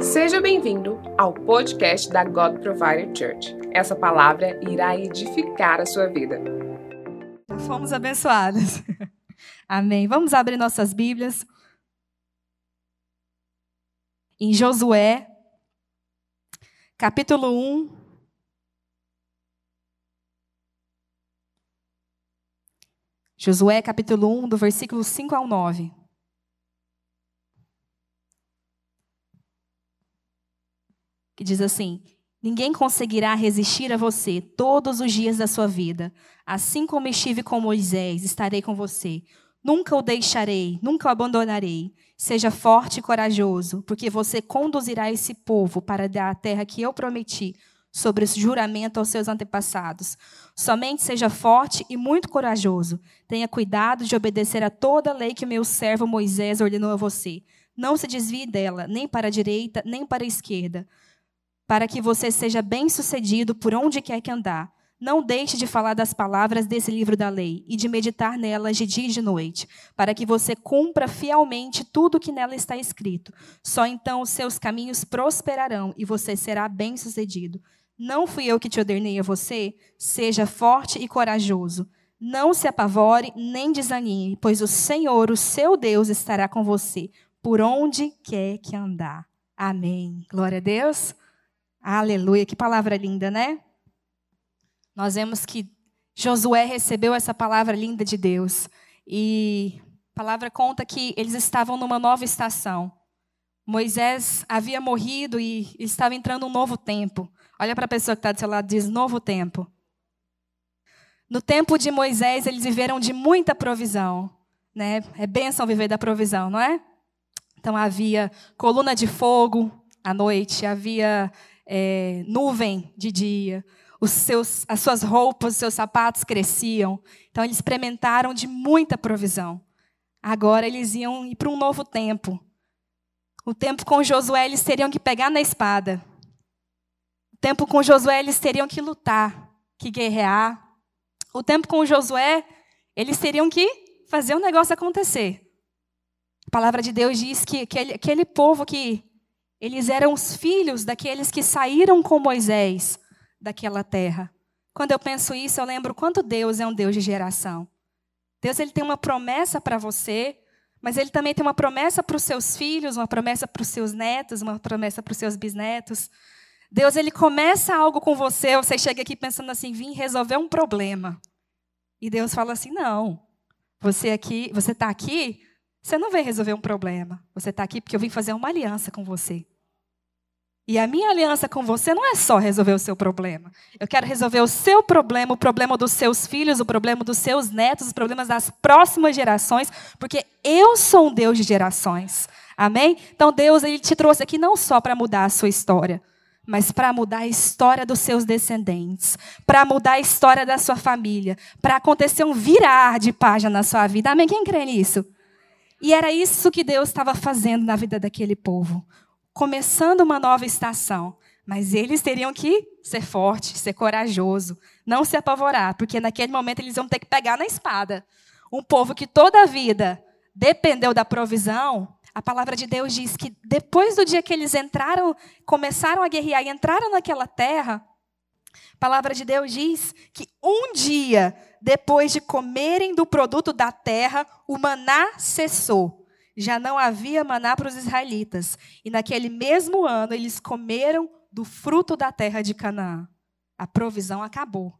Seja bem-vindo ao podcast da God Provider Church. Essa palavra irá edificar a sua vida. Fomos abençoados. Amém. Vamos abrir nossas Bíblias. Em Josué, capítulo 1. Josué, capítulo 1, do versículo 5 ao 9. Que diz assim: Ninguém conseguirá resistir a você todos os dias da sua vida. Assim como estive com Moisés, estarei com você. Nunca o deixarei, nunca o abandonarei. Seja forte e corajoso, porque você conduzirá esse povo para dar a terra que eu prometi sobre esse juramento aos seus antepassados. Somente seja forte e muito corajoso. Tenha cuidado de obedecer a toda a lei que o meu servo Moisés ordenou a você. Não se desvie dela, nem para a direita, nem para a esquerda, para que você seja bem-sucedido por onde quer que andar. Não deixe de falar das palavras desse livro da lei e de meditar nelas de dia e de noite, para que você cumpra fielmente tudo o que nela está escrito. Só então os seus caminhos prosperarão e você será bem-sucedido. Não fui eu que te ordenei a você? Seja forte e corajoso. Não se apavore nem desanime, pois o Senhor, o seu Deus, estará com você por onde quer que andar. Amém. Glória a Deus. Aleluia. Que palavra linda, né? Nós vemos que Josué recebeu essa palavra linda de Deus. E a palavra conta que eles estavam numa nova estação. Moisés havia morrido e estava entrando um novo tempo. Olha para a pessoa que está do seu lado e diz: novo tempo. No tempo de Moisés, eles viveram de muita provisão. Né? É bênção viver da provisão, não é? Então havia coluna de fogo à noite, havia é, nuvem de dia, seus, as suas roupas, os seus sapatos cresciam. Então eles experimentaram de muita provisão. Agora eles iam ir para um novo tempo. O tempo com Josué eles teriam que pegar na espada. O tempo com Josué eles teriam que lutar, que guerrear. O tempo com Josué eles teriam que fazer um negócio acontecer. A palavra de Deus diz que aquele, aquele povo que eles eram os filhos daqueles que saíram com Moisés daquela terra. Quando eu penso isso, eu lembro quanto Deus é um Deus de geração. Deus ele tem uma promessa para você, mas ele também tem uma promessa para os seus filhos, uma promessa para os seus netos, uma promessa para os seus bisnetos. Deus ele começa algo com você, você chega aqui pensando assim, vim resolver um problema. E Deus fala assim, não. Você aqui, você está aqui você não veio resolver um problema. Você está aqui porque eu vim fazer uma aliança com você. E a minha aliança com você não é só resolver o seu problema. Eu quero resolver o seu problema, o problema dos seus filhos, o problema dos seus netos, os problemas das próximas gerações, porque eu sou um Deus de gerações. Amém? Então Deus ele te trouxe aqui não só para mudar a sua história, mas para mudar a história dos seus descendentes, para mudar a história da sua família, para acontecer um virar de página na sua vida. Amém? Quem crê nisso? E era isso que Deus estava fazendo na vida daquele povo. Começando uma nova estação. Mas eles teriam que ser forte, ser corajoso, não se apavorar, porque naquele momento eles iam ter que pegar na espada. Um povo que toda a vida dependeu da provisão, a palavra de Deus diz que depois do dia que eles entraram, começaram a guerrear e entraram naquela terra, a palavra de Deus diz que um dia depois de comerem do produto da terra, o maná cessou. Já não havia maná para os israelitas. E naquele mesmo ano eles comeram do fruto da terra de Canaã. A provisão acabou.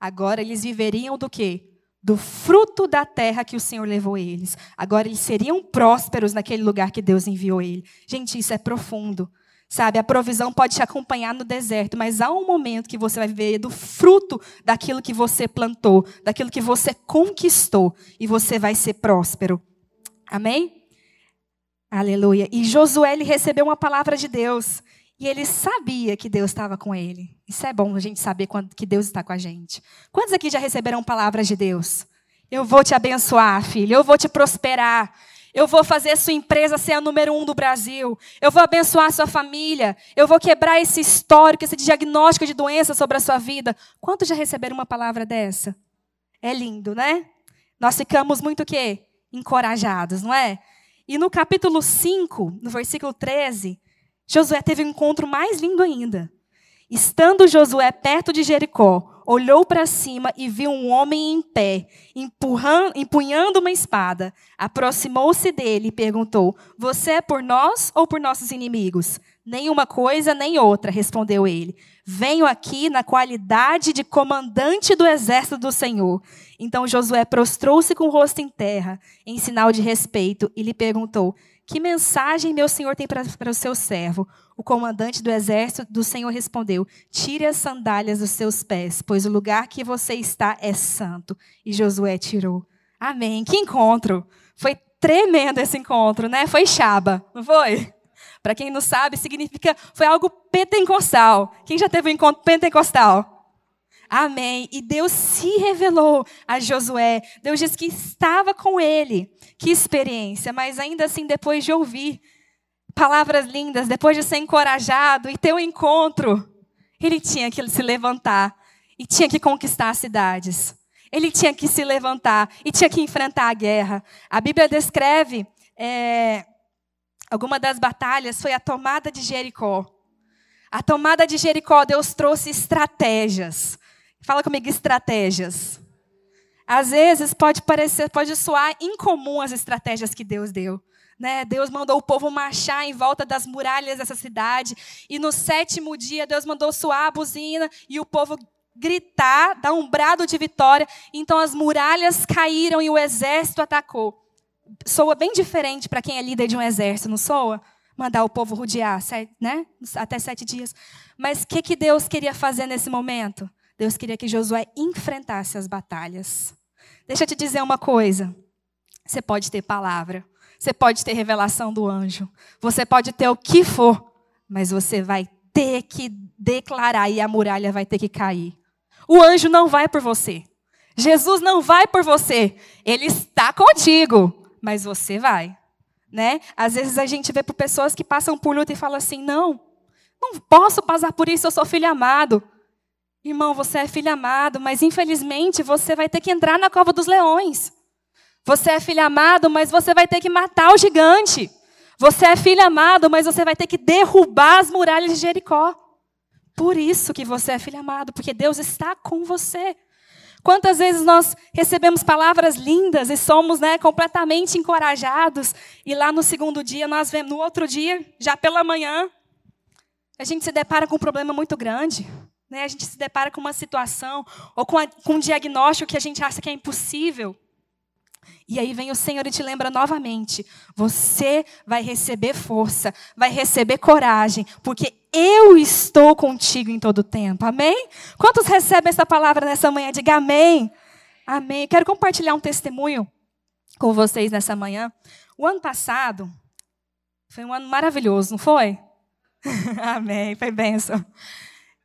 Agora eles viveriam do quê? Do fruto da terra que o Senhor levou eles. Agora eles seriam prósperos naquele lugar que Deus enviou ele. Gente, isso é profundo. Sabe, a provisão pode te acompanhar no deserto, mas há um momento que você vai viver do fruto daquilo que você plantou, daquilo que você conquistou, e você vai ser próspero. Amém? Aleluia. E Josué ele recebeu uma palavra de Deus, e ele sabia que Deus estava com ele. Isso é bom a gente saber quando, que Deus está com a gente. Quantos aqui já receberam palavras de Deus? Eu vou te abençoar, filho. Eu vou te prosperar. Eu vou fazer sua empresa ser a número um do Brasil. Eu vou abençoar sua família. Eu vou quebrar esse histórico, esse diagnóstico de doença sobre a sua vida. Quantos já receberam uma palavra dessa? É lindo, né? Nós ficamos muito o quê? Encorajados, não é? E no capítulo 5, no versículo 13, Josué teve um encontro mais lindo ainda. Estando Josué perto de Jericó, olhou para cima e viu um homem em pé, empunhando uma espada. Aproximou-se dele e perguntou: Você é por nós ou por nossos inimigos? Nenhuma coisa nem outra, respondeu ele. Venho aqui na qualidade de comandante do exército do Senhor. Então Josué prostrou-se com o rosto em terra, em sinal de respeito, e lhe perguntou: Que mensagem meu senhor tem para o seu servo? O comandante do exército do Senhor respondeu: Tire as sandálias dos seus pés, pois o lugar que você está é santo. E Josué tirou. Amém. Que encontro! Foi tremendo esse encontro, né? Foi chaba, não foi? Para quem não sabe, significa foi algo pentecostal. Quem já teve um encontro pentecostal? Amém. E Deus se revelou a Josué. Deus disse que estava com ele. Que experiência. Mas ainda assim, depois de ouvir palavras lindas, depois de ser encorajado e ter um encontro, ele tinha que se levantar e tinha que conquistar as cidades. Ele tinha que se levantar e tinha que enfrentar a guerra. A Bíblia descreve é, alguma das batalhas foi a tomada de Jericó. A tomada de Jericó, Deus trouxe estratégias. Fala comigo, estratégias. Às vezes pode parecer, pode soar incomum as estratégias que Deus deu. Né? Deus mandou o povo marchar em volta das muralhas dessa cidade. E no sétimo dia, Deus mandou soar a buzina e o povo gritar, dar um brado de vitória. Então as muralhas caíram e o exército atacou. Soa bem diferente para quem é líder de um exército, não soa? Mandar o povo rodear, né? até sete dias. Mas o que, que Deus queria fazer nesse momento? Deus queria que Josué enfrentasse as batalhas. Deixa eu te dizer uma coisa. Você pode ter palavra, você pode ter revelação do anjo. Você pode ter o que for. Mas você vai ter que declarar e a muralha vai ter que cair. O anjo não vai por você. Jesus não vai por você. Ele está contigo. Mas você vai. Né? Às vezes a gente vê por pessoas que passam por luta e falam assim: não, não posso passar por isso, eu sou filho amado. Irmão, você é filho amado, mas infelizmente você vai ter que entrar na cova dos leões. Você é filho amado, mas você vai ter que matar o gigante. Você é filho amado, mas você vai ter que derrubar as muralhas de Jericó. Por isso que você é filho amado, porque Deus está com você. Quantas vezes nós recebemos palavras lindas e somos né, completamente encorajados, e lá no segundo dia, nós vemos, no outro dia, já pela manhã, a gente se depara com um problema muito grande. Né? A gente se depara com uma situação ou com, a, com um diagnóstico que a gente acha que é impossível. E aí vem o Senhor e te lembra novamente: você vai receber força, vai receber coragem, porque eu estou contigo em todo o tempo. Amém? Quantos recebem essa palavra nessa manhã? Diga amém. Amém. Quero compartilhar um testemunho com vocês nessa manhã. O ano passado foi um ano maravilhoso, não foi? amém. Foi benção.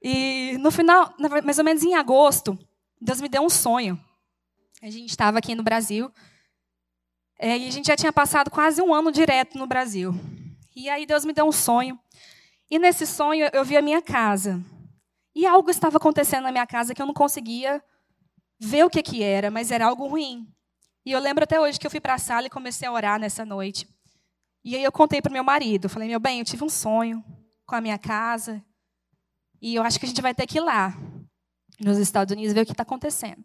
E no final, mais ou menos em agosto, Deus me deu um sonho. A gente estava aqui no Brasil é, e a gente já tinha passado quase um ano direto no Brasil. E aí Deus me deu um sonho. E nesse sonho eu vi a minha casa. E algo estava acontecendo na minha casa que eu não conseguia ver o que, que era, mas era algo ruim. E eu lembro até hoje que eu fui para a sala e comecei a orar nessa noite. E aí eu contei para o meu marido. Falei, meu bem, eu tive um sonho com a minha casa. E eu acho que a gente vai ter que ir lá, nos Estados Unidos, ver o que está acontecendo.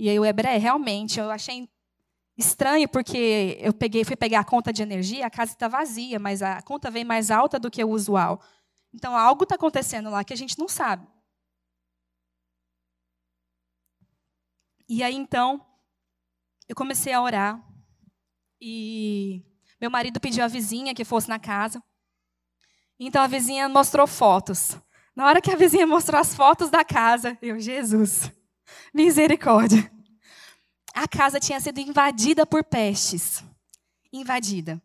E aí o Hebré, realmente, eu achei Estranho porque eu peguei, fui pegar a conta de energia, a casa está vazia, mas a conta vem mais alta do que o usual. Então algo está acontecendo lá que a gente não sabe. E aí então eu comecei a orar e meu marido pediu a vizinha que fosse na casa. Então a vizinha mostrou fotos. Na hora que a vizinha mostrou as fotos da casa, eu, Jesus, misericórdia a casa tinha sido invadida por pestes. Invadida.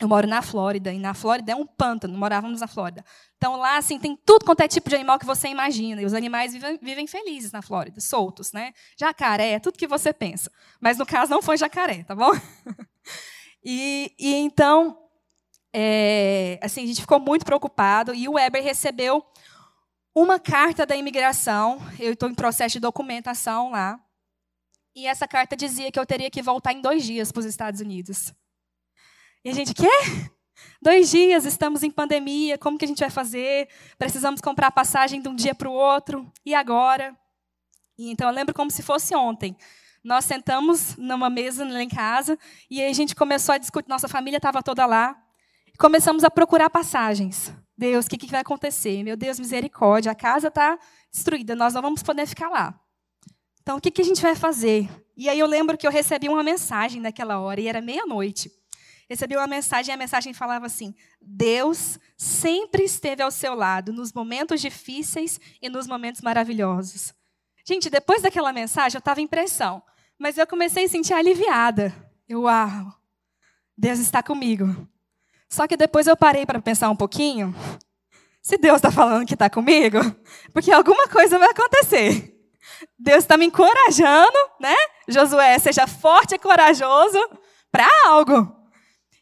Eu moro na Flórida, e na Flórida é um pântano, morávamos na Flórida. Então lá, assim, tem tudo quanto é tipo de animal que você imagina. E os animais vivem, vivem felizes na Flórida, soltos, né? Jacaré, tudo que você pensa. Mas no caso não foi jacaré, tá bom? e, e então, é, assim, a gente ficou muito preocupado. E o Weber recebeu uma carta da imigração. Eu estou em processo de documentação lá. E essa carta dizia que eu teria que voltar em dois dias para os Estados Unidos. E a gente, quê? Dois dias, estamos em pandemia, como que a gente vai fazer? Precisamos comprar passagem de um dia para o outro, e agora? E então eu lembro como se fosse ontem. Nós sentamos numa mesa lá em casa e aí a gente começou a discutir. Nossa família estava toda lá. Começamos a procurar passagens. Deus, o que, que vai acontecer? Meu Deus, misericórdia, a casa está destruída, nós não vamos poder ficar lá. Então, o que, que a gente vai fazer? E aí eu lembro que eu recebi uma mensagem naquela hora, e era meia-noite. Recebi uma mensagem e a mensagem falava assim: Deus sempre esteve ao seu lado nos momentos difíceis e nos momentos maravilhosos. Gente, depois daquela mensagem, eu estava em pressão. Mas eu comecei a sentir aliviada. Eu, uau, Deus está comigo. Só que depois eu parei para pensar um pouquinho. Se Deus está falando que está comigo, porque alguma coisa vai acontecer. Deus está me encorajando, né? Josué, seja forte e corajoso para algo.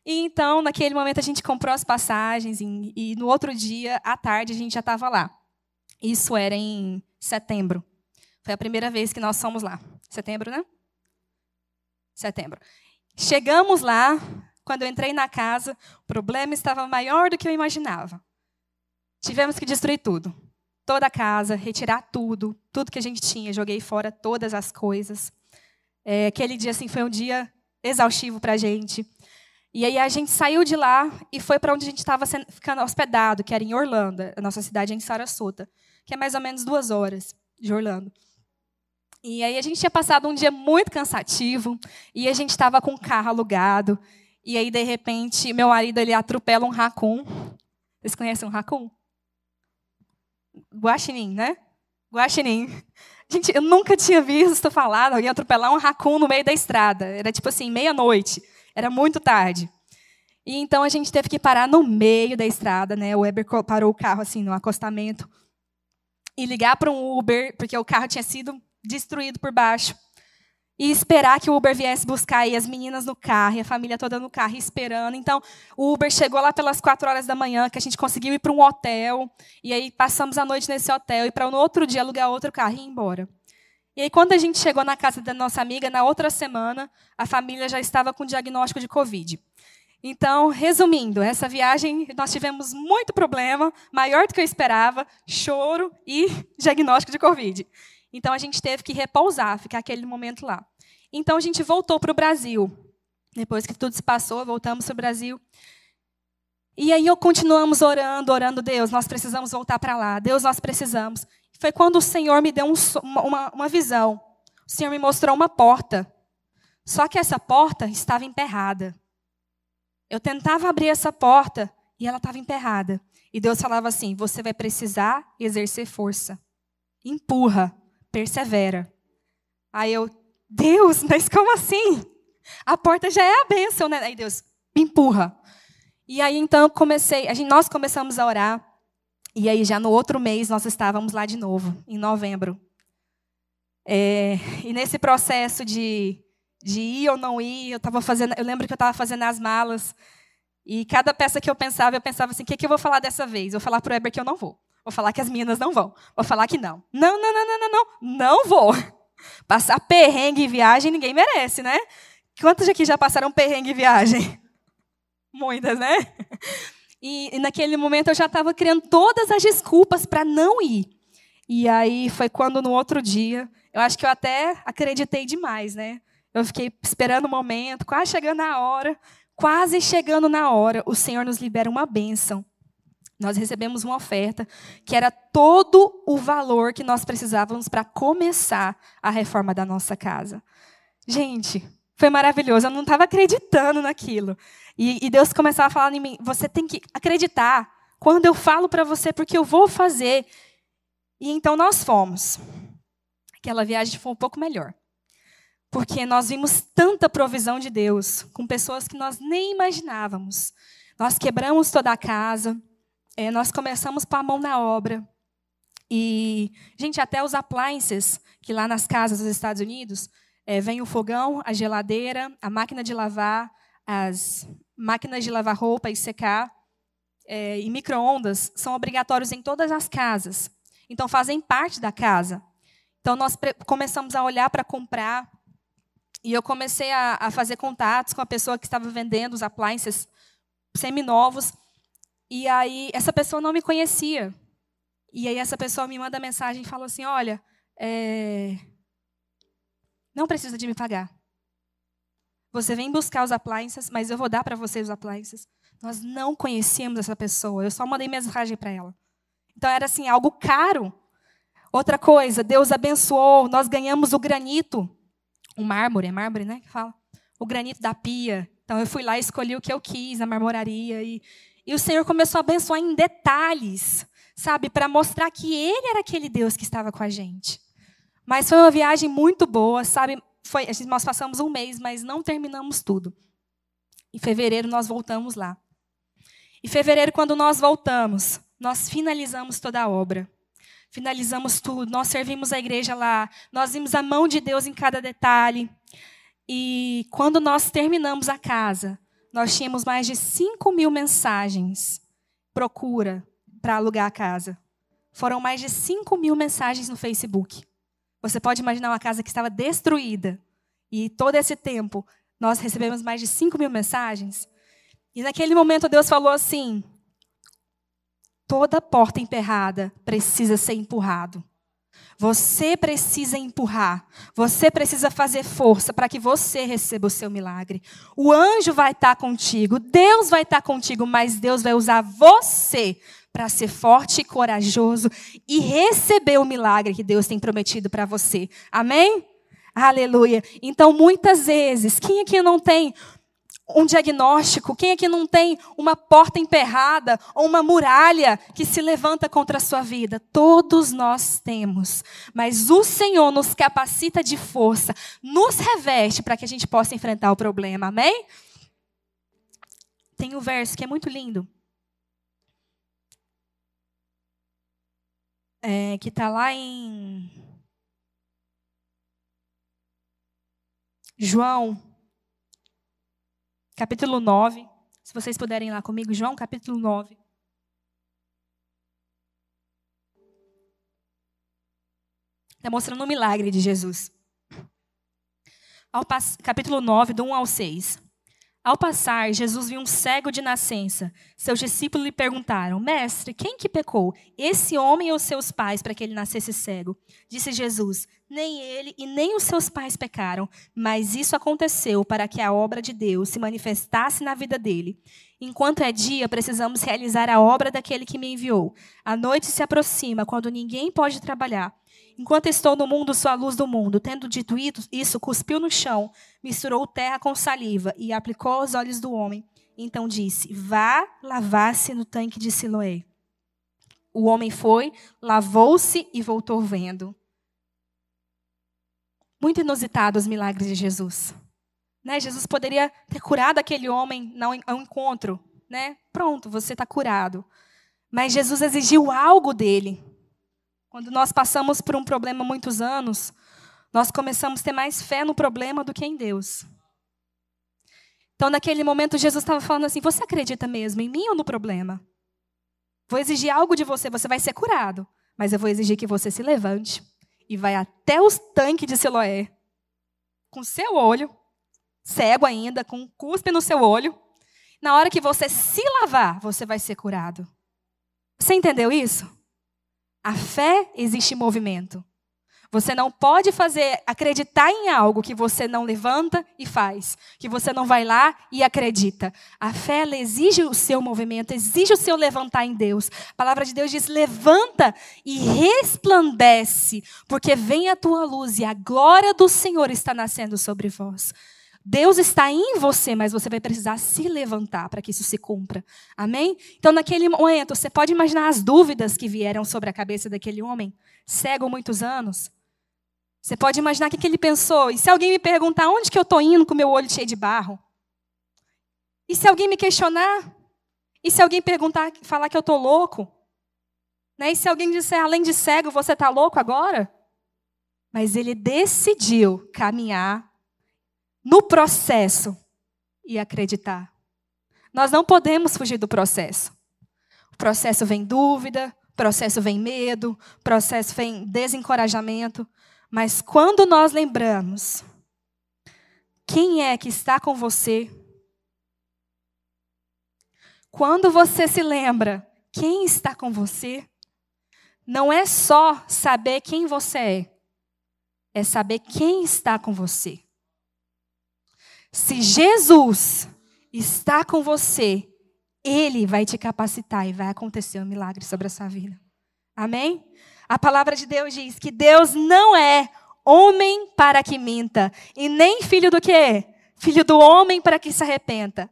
E então, naquele momento, a gente comprou as passagens e, e no outro dia, à tarde, a gente já estava lá. Isso era em setembro. Foi a primeira vez que nós fomos lá. Setembro, né? Setembro. Chegamos lá, quando eu entrei na casa, o problema estava maior do que eu imaginava. Tivemos que destruir tudo. Toda a casa, retirar tudo, tudo que a gente tinha, joguei fora todas as coisas. É, aquele dia assim foi um dia exaustivo para a gente. E aí a gente saiu de lá e foi para onde a gente estava ficando hospedado, que era em Orlando, a nossa cidade é em Sarasota, que é mais ou menos duas horas de Orlando. E aí a gente tinha passado um dia muito cansativo e a gente estava com o carro alugado. E aí, de repente, meu marido ele atropela um racun. Vocês conhecem um racun? Guaxinim, né? Guaxinim. Gente, eu nunca tinha visto falar alguém atropelar um racun no meio da estrada. Era tipo assim, meia-noite. Era muito tarde. E então a gente teve que parar no meio da estrada, né? O Weber parou o carro assim no acostamento e ligar para um Uber, porque o carro tinha sido destruído por baixo. E esperar que o Uber viesse buscar e as meninas no carro, e a família toda no carro esperando. Então, o Uber chegou lá pelas quatro horas da manhã, que a gente conseguiu ir para um hotel. E aí passamos a noite nesse hotel e para no outro dia alugar outro carro e ir embora. E aí, quando a gente chegou na casa da nossa amiga, na outra semana, a família já estava com diagnóstico de Covid. Então, resumindo, essa viagem nós tivemos muito problema, maior do que eu esperava, choro e diagnóstico de Covid. Então a gente teve que repousar, ficar aquele momento lá. Então a gente voltou para o Brasil. Depois que tudo se passou, voltamos para o Brasil. E aí eu continuamos orando, orando, Deus, nós precisamos voltar para lá. Deus, nós precisamos. Foi quando o Senhor me deu um, uma, uma visão. O Senhor me mostrou uma porta. Só que essa porta estava emperrada. Eu tentava abrir essa porta e ela estava emperrada. E Deus falava assim: você vai precisar exercer força. Empurra persevera. Aí eu, Deus, mas como assim? A porta já é a bênção, né? Aí Deus, me empurra. E aí então comecei, a gente, nós começamos a orar. E aí já no outro mês nós estávamos lá de novo, em novembro. É, e nesse processo de, de ir ou não ir, eu estava fazendo, eu lembro que eu estava fazendo as malas. E cada peça que eu pensava, eu pensava assim: o que, que eu vou falar dessa vez? Eu vou falar para o Eber que eu não vou. Vou falar que as meninas não vão. Vou falar que não. Não, não, não, não, não, não. Não vou. Passar perrengue em viagem ninguém merece, né? Quantos aqui já passaram perrengue em viagem? Muitas, né? E, e naquele momento eu já estava criando todas as desculpas para não ir. E aí foi quando no outro dia, eu acho que eu até acreditei demais, né? Eu fiquei esperando o momento, quase chegando na hora, quase chegando na hora, o Senhor nos libera uma bênção nós recebemos uma oferta que era todo o valor que nós precisávamos para começar a reforma da nossa casa. Gente, foi maravilhoso. Eu não estava acreditando naquilo. E, e, Deus começava a falar em mim: você tem que acreditar quando eu falo para você, porque eu vou fazer. E então nós fomos. Aquela viagem foi um pouco melhor. Porque nós vimos tanta provisão de Deus com pessoas que nós nem imaginávamos. Nós quebramos toda a casa é, nós começamos com a mão na obra. E, gente, até os appliances, que lá nas casas dos Estados Unidos, é, vem o fogão, a geladeira, a máquina de lavar, as máquinas de lavar roupa e secar, é, e micro-ondas são obrigatórios em todas as casas. Então, fazem parte da casa. Então, nós começamos a olhar para comprar, e eu comecei a, a fazer contatos com a pessoa que estava vendendo os appliances seminovos. E aí, essa pessoa não me conhecia. E aí, essa pessoa me manda mensagem e fala assim: Olha, é... não precisa de me pagar. Você vem buscar os appliances, mas eu vou dar para você os appliances. Nós não conhecíamos essa pessoa, eu só mandei mensagem para ela. Então era assim, algo caro. Outra coisa, Deus abençoou, nós ganhamos o granito, o mármore, é mármore, né, que fala? O granito da pia. Então eu fui lá e escolhi o que eu quis, a marmoraria e e o Senhor começou a abençoar em detalhes, sabe, para mostrar que ele era aquele Deus que estava com a gente. Mas foi uma viagem muito boa, sabe? Foi, nós passamos um mês, mas não terminamos tudo. Em fevereiro nós voltamos lá. Em fevereiro, quando nós voltamos, nós finalizamos toda a obra. Finalizamos tudo, nós servimos a igreja lá, nós vimos a mão de Deus em cada detalhe. E quando nós terminamos a casa, nós tínhamos mais de 5 mil mensagens procura para alugar a casa. Foram mais de 5 mil mensagens no Facebook. Você pode imaginar uma casa que estava destruída. E todo esse tempo, nós recebemos mais de 5 mil mensagens. E naquele momento, Deus falou assim: toda porta emperrada precisa ser empurrado. Você precisa empurrar. Você precisa fazer força para que você receba o seu milagre. O anjo vai estar contigo, Deus vai estar contigo, mas Deus vai usar você para ser forte e corajoso e receber o milagre que Deus tem prometido para você. Amém? Aleluia. Então, muitas vezes, quem aqui não tem um diagnóstico? Quem aqui não tem uma porta emperrada ou uma muralha que se levanta contra a sua vida? Todos nós temos. Mas o Senhor nos capacita de força, nos reveste para que a gente possa enfrentar o problema. Amém? Tem um verso que é muito lindo. É, que está lá em João capítulo 9. Se vocês puderem ir lá comigo, João, capítulo 9. Está mostrando o milagre de Jesus. Ao capítulo 9, do 1 ao 6. Ao passar, Jesus viu um cego de nascença. Seus discípulos lhe perguntaram: Mestre, quem que pecou? Esse homem ou seus pais para que ele nascesse cego? Disse Jesus: Nem ele e nem os seus pais pecaram, mas isso aconteceu para que a obra de Deus se manifestasse na vida dele. Enquanto é dia, precisamos realizar a obra daquele que me enviou. A noite se aproxima, quando ninguém pode trabalhar. Enquanto estou no mundo, sou a luz do mundo. Tendo dito isso, cuspiu no chão, misturou terra com saliva e aplicou aos olhos do homem. Então disse: Vá lavar-se no tanque de Siloé. O homem foi, lavou-se e voltou vendo. Muito inusitado os milagres de Jesus. Né? Jesus poderia ter curado aquele homem ao encontro. Né? Pronto, você está curado. Mas Jesus exigiu algo dele. Quando nós passamos por um problema muitos anos, nós começamos a ter mais fé no problema do que em Deus. Então, naquele momento, Jesus estava falando assim: Você acredita mesmo em mim ou no problema? Vou exigir algo de você, você vai ser curado. Mas eu vou exigir que você se levante e vai até os tanques de Siloé, com seu olho, cego ainda, com um cuspe no seu olho. Na hora que você se lavar, você vai ser curado. Você entendeu isso? A fé existe movimento. Você não pode fazer acreditar em algo que você não levanta e faz, que você não vai lá e acredita. A fé exige o seu movimento, exige o seu levantar em Deus. A palavra de Deus diz: "Levanta e resplandece, porque vem a tua luz e a glória do Senhor está nascendo sobre vós." Deus está em você, mas você vai precisar se levantar para que isso se cumpra. Amém? Então, naquele momento, você pode imaginar as dúvidas que vieram sobre a cabeça daquele homem, cego muitos anos. Você pode imaginar o que ele pensou. E se alguém me perguntar onde que eu estou indo com meu olho cheio de barro? E se alguém me questionar? E se alguém perguntar, falar que eu estou louco? Né? E se alguém disser, além de cego, você está louco agora? Mas ele decidiu caminhar no processo e acreditar. Nós não podemos fugir do processo. O processo vem dúvida, processo vem medo, processo vem desencorajamento, mas quando nós lembramos quem é que está com você, Quando você se lembra quem está com você, não é só saber quem você é, é saber quem está com você. Se Jesus está com você, Ele vai te capacitar e vai acontecer um milagre sobre a sua vida. Amém? A palavra de Deus diz que Deus não é homem para que minta, e nem filho do quê? Filho do homem para que se arrependa.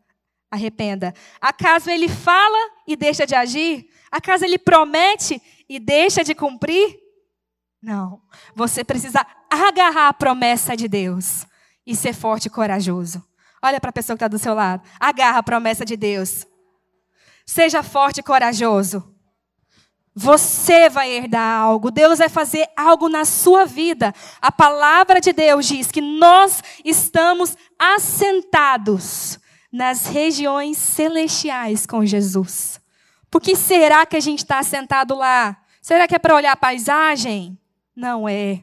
Arrependa. Acaso ele fala e deixa de agir? Acaso ele promete e deixa de cumprir? Não. Você precisa agarrar a promessa de Deus e ser forte e corajoso. Olha para a pessoa que está do seu lado. Agarra a promessa de Deus. Seja forte e corajoso. Você vai herdar algo, Deus vai fazer algo na sua vida. A palavra de Deus diz que nós estamos assentados nas regiões celestiais com Jesus. Por que será que a gente está assentado lá? Será que é para olhar a paisagem? Não é.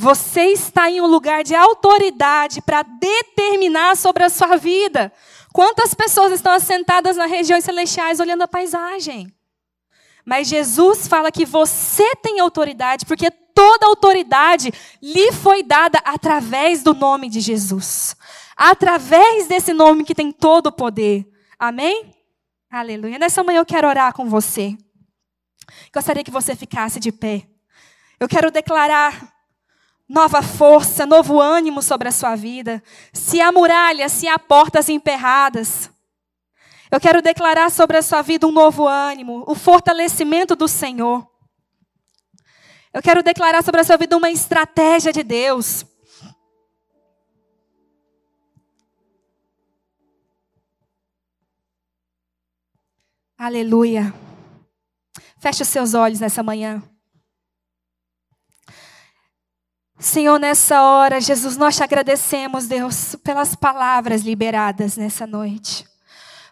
Você está em um lugar de autoridade para determinar sobre a sua vida. Quantas pessoas estão assentadas nas regiões celestiais olhando a paisagem? Mas Jesus fala que você tem autoridade, porque toda autoridade lhe foi dada através do nome de Jesus. Através desse nome que tem todo o poder. Amém? Aleluia. Nessa manhã eu quero orar com você. Gostaria que você ficasse de pé. Eu quero declarar nova força, novo ânimo sobre a sua vida. Se há muralhas, se há portas emperradas. Eu quero declarar sobre a sua vida um novo ânimo, o fortalecimento do Senhor. Eu quero declarar sobre a sua vida uma estratégia de Deus. Aleluia. Feche os seus olhos nessa manhã. Senhor, nessa hora, Jesus, nós te agradecemos, Deus, pelas palavras liberadas nessa noite.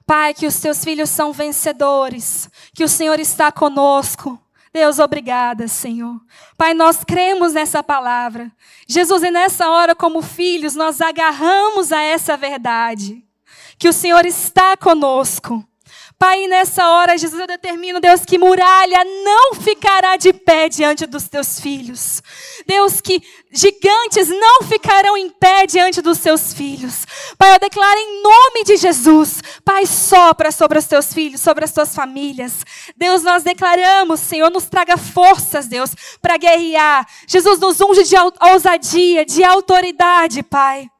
Pai, que os teus filhos são vencedores, que o Senhor está conosco. Deus, obrigada, Senhor. Pai, nós cremos nessa palavra. Jesus, e nessa hora, como filhos, nós agarramos a essa verdade, que o Senhor está conosco. Pai, nessa hora, Jesus, eu determino, Deus, que muralha não ficará de pé diante dos teus filhos. Deus, que gigantes não ficarão em pé diante dos seus filhos. Pai, eu declaro em nome de Jesus, Pai, sopra sobre os teus filhos, sobre as tuas famílias. Deus, nós declaramos, Senhor, nos traga forças, Deus, para guerrear. Jesus, nos unge de ousadia, de autoridade, Pai.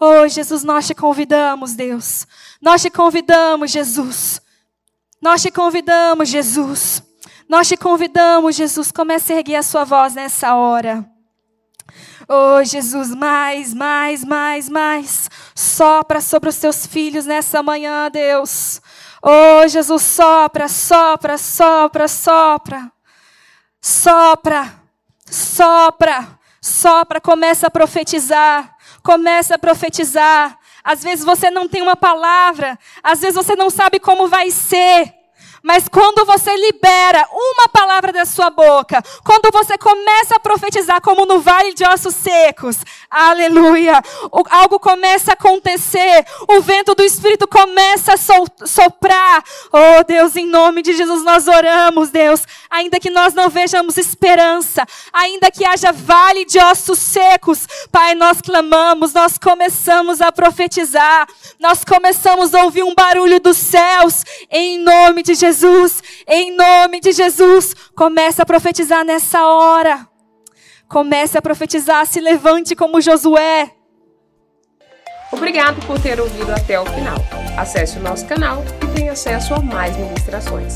Oh, Jesus, nós te convidamos, Deus. Nós te convidamos, Jesus. Nós te convidamos, Jesus. Nós te convidamos, Jesus. Comece a erguer a sua voz nessa hora. Oh, Jesus, mais, mais, mais, mais. Sopra sobre os teus filhos nessa manhã, Deus. Oh, Jesus, sopra, sopra, sopra, sopra. Sopra, sopra, sopra. Começa a profetizar. Começa a profetizar. Às vezes você não tem uma palavra, às vezes você não sabe como vai ser. Mas quando você libera uma palavra da sua boca, quando você começa a profetizar como no vale de ossos secos, aleluia, algo começa a acontecer, o vento do Espírito começa a soprar. Oh Deus, em nome de Jesus nós oramos, Deus, ainda que nós não vejamos esperança, ainda que haja vale de ossos secos, Pai, nós clamamos, nós começamos a profetizar, nós começamos a ouvir um barulho dos céus, em nome de Jesus. Jesus, em nome de Jesus, comece a profetizar nessa hora. Comece a profetizar, se levante como Josué. Obrigado por ter ouvido até o final. Acesse o nosso canal e tenha acesso a mais ministrações.